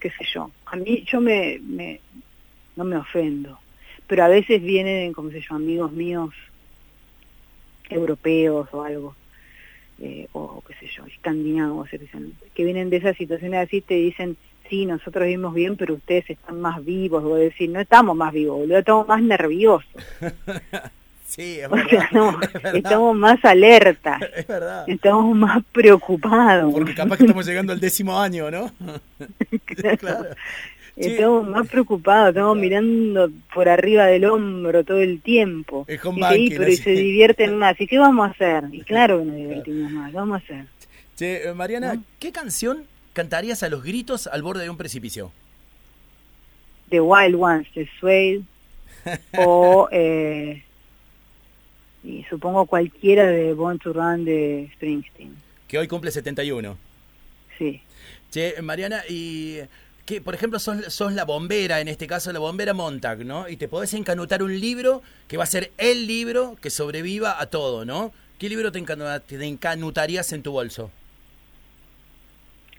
qué sé yo, a mí yo me, me no me ofendo, pero a veces vienen, como sé yo, amigos míos europeos o algo, eh, o qué sé yo, escandinavos, que vienen de esas situaciones así, te dicen, sí, nosotros vivimos bien, pero ustedes están más vivos, o decir, no estamos más vivos, boludo, estamos más nerviosos. Sí, es verdad, estamos más alerta. Es verdad. Estamos más preocupados. Porque capaz que estamos llegando al décimo año, ¿no? claro. Estamos más preocupados, estamos mirando por arriba del hombro todo el tiempo. y, pero se divierten más. ¿Y qué vamos a hacer? Y claro que nos divertimos más. ¿Qué vamos a hacer? Che, eh, Mariana, ¿qué canción cantarías a los gritos al borde de un precipicio? The Wild Ones, de Suede, o eh, y supongo cualquiera de Born to Run de Springsteen. Que hoy cumple 71. Sí. Che, Mariana, y que, por ejemplo, sos, la bombera, en este caso la bombera Montag, ¿no? Y te podés encanutar un libro que va a ser el libro que sobreviva a todo, ¿no? ¿Qué libro te, encanutarías en tu bolso?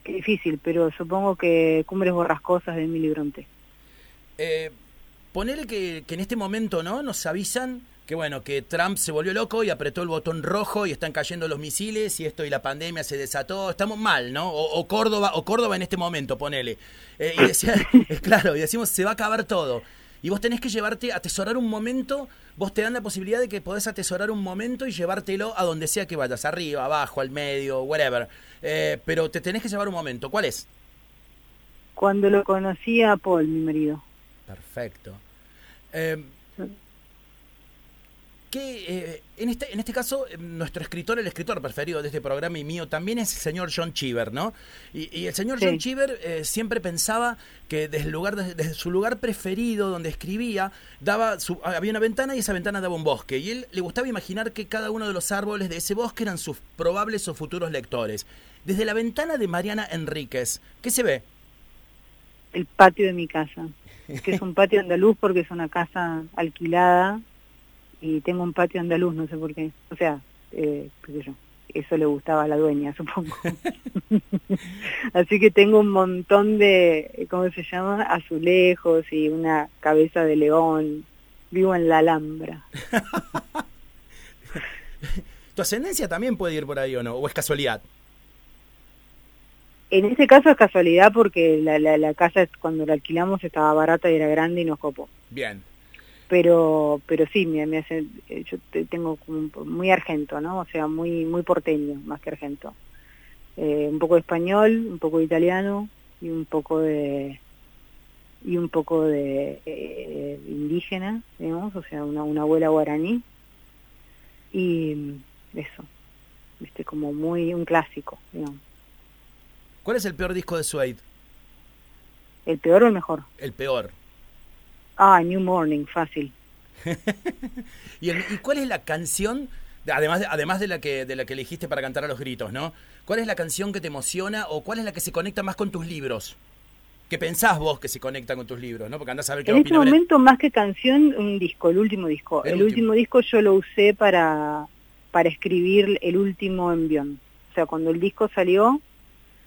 Qué difícil, pero supongo que Cumbres Borrascosas de Emily Bronte. Eh, ponele que, que en este momento, ¿no? Nos avisan que bueno, que Trump se volvió loco y apretó el botón rojo y están cayendo los misiles y esto y la pandemia se desató, estamos mal, ¿no? O, Córdoba, o Córdoba en este momento, ponele. Eh, y decía, claro, y decimos, se va a acabar todo. Y vos tenés que llevarte, atesorar un momento, vos te dan la posibilidad de que podés atesorar un momento y llevártelo a donde sea que vayas, arriba, abajo, al medio, whatever. Eh, pero te tenés que llevar un momento, ¿cuál es? Cuando lo conocí a Paul, mi marido. Perfecto. Eh, que eh, en, este, en este caso eh, nuestro escritor, el escritor preferido de este programa y mío también es el señor John Cheever, ¿no? Y, el señor John Cheever eh, siempre pensaba que desde, el lugar, desde su lugar preferido donde escribía, daba su, había una ventana y esa ventana daba un bosque. Y él le gustaba imaginar que cada uno de los árboles de ese bosque eran sus probables o futuros lectores. Desde la ventana de Mariana Enríquez, ¿qué se ve? El patio de mi casa, que es un patio andaluz porque es una casa alquilada y tengo un patio andaluz, no sé por qué. O sea, eh, yo, eso le gustaba a la dueña, supongo. Así que tengo un montón de, ¿cómo se llama? Azulejos y una cabeza de león. Vivo en la Alhambra. ¿Tu ascendencia también puede ir por ahí o no? ¿O es casualidad? En ese caso es casualidad porque la, la, la casa cuando la alquilamos estaba barata y era grande y nos copó. Bien pero pero sí me, me hace eh, yo tengo muy argento no o sea muy muy porteño más que argento eh, un poco de español un poco de italiano y un poco de y un poco de eh, indígena digamos o sea una, una abuela guaraní y eso viste como muy un clásico digamos ¿Cuál es el peor disco de Suede? ¿El peor o el mejor? El peor. Ah, New Morning, fácil. ¿Y, cuál es la canción, además, de, además de, la que, de la que elegiste para cantar a los gritos, ¿no? ¿Cuál es la canción que te emociona o cuál es la que se conecta más con tus libros? ¿Qué pensás vos que se conecta con tus libros, no? Porque andás a ver qué En este momento, más que canción, un disco, el último disco. El, último. disco yo lo usé para, para escribir el último envión. O sea, cuando el disco salió,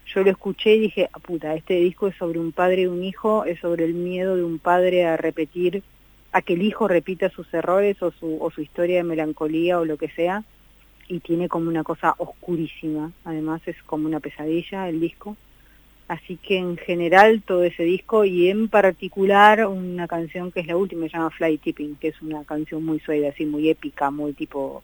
yo lo escuché y dije, ah, puta, este disco es sobre un padre y un hijo, es sobre el miedo de un padre a repetir, a que el hijo repita sus errores o su, o su historia de melancolía o lo que sea, y tiene como una cosa oscurísima, además es como una pesadilla el disco. Así que en general todo ese disco y en particular una canción que es la última, se llama Fly Tipping, que es una canción muy suave, así muy épica, muy tipo,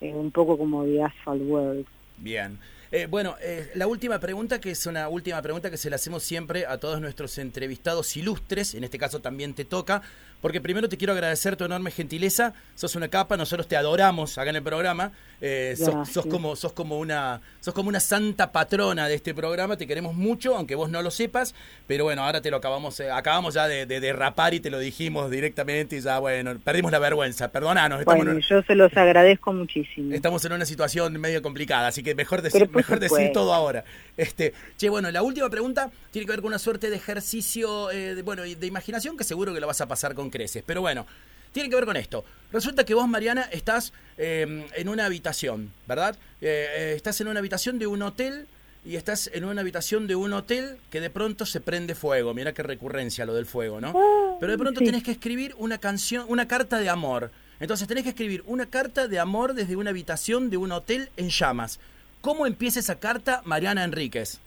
eh, un poco como The Asphalt World. Bien. Eh, bueno, eh, la última pregunta, que es una última pregunta que se la hacemos siempre a todos nuestros entrevistados ilustres, en este caso también te toca, porque primero te quiero agradecer tu enorme gentileza, sos una capa, nosotros te adoramos acá en el programa, eh, sos, como, sos, como una, sos como una santa patrona de este programa, te queremos mucho, aunque vos no lo sepas, pero bueno, ahora te lo acabamos, eh, acabamos ya de, derrapar y te lo dijimos directamente y ya, bueno, perdimos la vergüenza, perdonanos. bueno, yo se los agradezco muchísimo. Estamos en una situación medio complicada, así que mejor, decir, mejor decir todo ahora. Este, che, bueno, la última pregunta tiene que ver con una suerte de ejercicio, eh, de, bueno, de imaginación que seguro que lo vas a pasar con creces. Pero bueno, tiene que ver con esto. Resulta que vos, Mariana, estás em, en una habitación, ¿verdad? Eh, eh, estás en una habitación de un hotel y estás en una habitación de un hotel que de pronto se prende fuego. Mira qué recurrencia lo del fuego, ¿no? Ah, Pero de pronto tenés que escribir una canción, una carta de amor. Entonces tenés que escribir una carta de amor desde una habitación de un hotel en llamas. ¿Cómo empieza esa carta, Mariana Enríquez?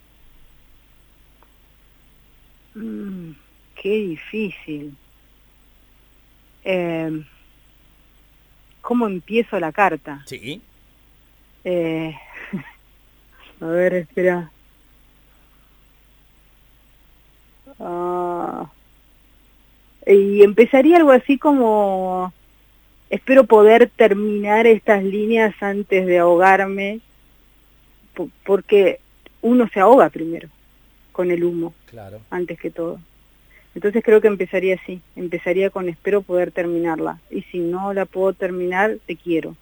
Mm, qué difícil. Eh, ¿Cómo empiezo la carta? Sí. Eh, a ver, espera. Ah, y empezaría algo así como, espero poder terminar estas líneas antes de ahogarme, porque uno se ahoga primero con el humo, claro. antes que todo. Entonces creo que empezaría así, empezaría con espero poder terminarla. Y si no la puedo terminar, te quiero.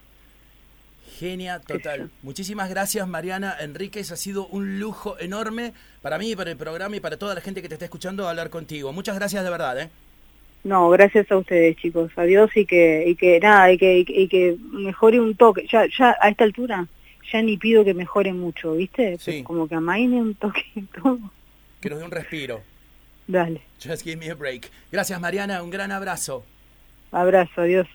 Genia total. Muchísimas gracias Mariana Enríquez, ha sido un lujo enorme para mí, para el programa y para toda la gente que te está escuchando hablar contigo. Muchas gracias de verdad. ¿eh? No, gracias a ustedes chicos, adiós y que, y que nada, y que, y que mejore un toque. Ya, ya a esta altura ya ni pido que mejore mucho, ¿viste? Sí. Como que amaine un toque y todo. Que nos dé un respiro. Dale. Just give me a break. Gracias, Mariana. Un gran abrazo. Abrazo, adiós.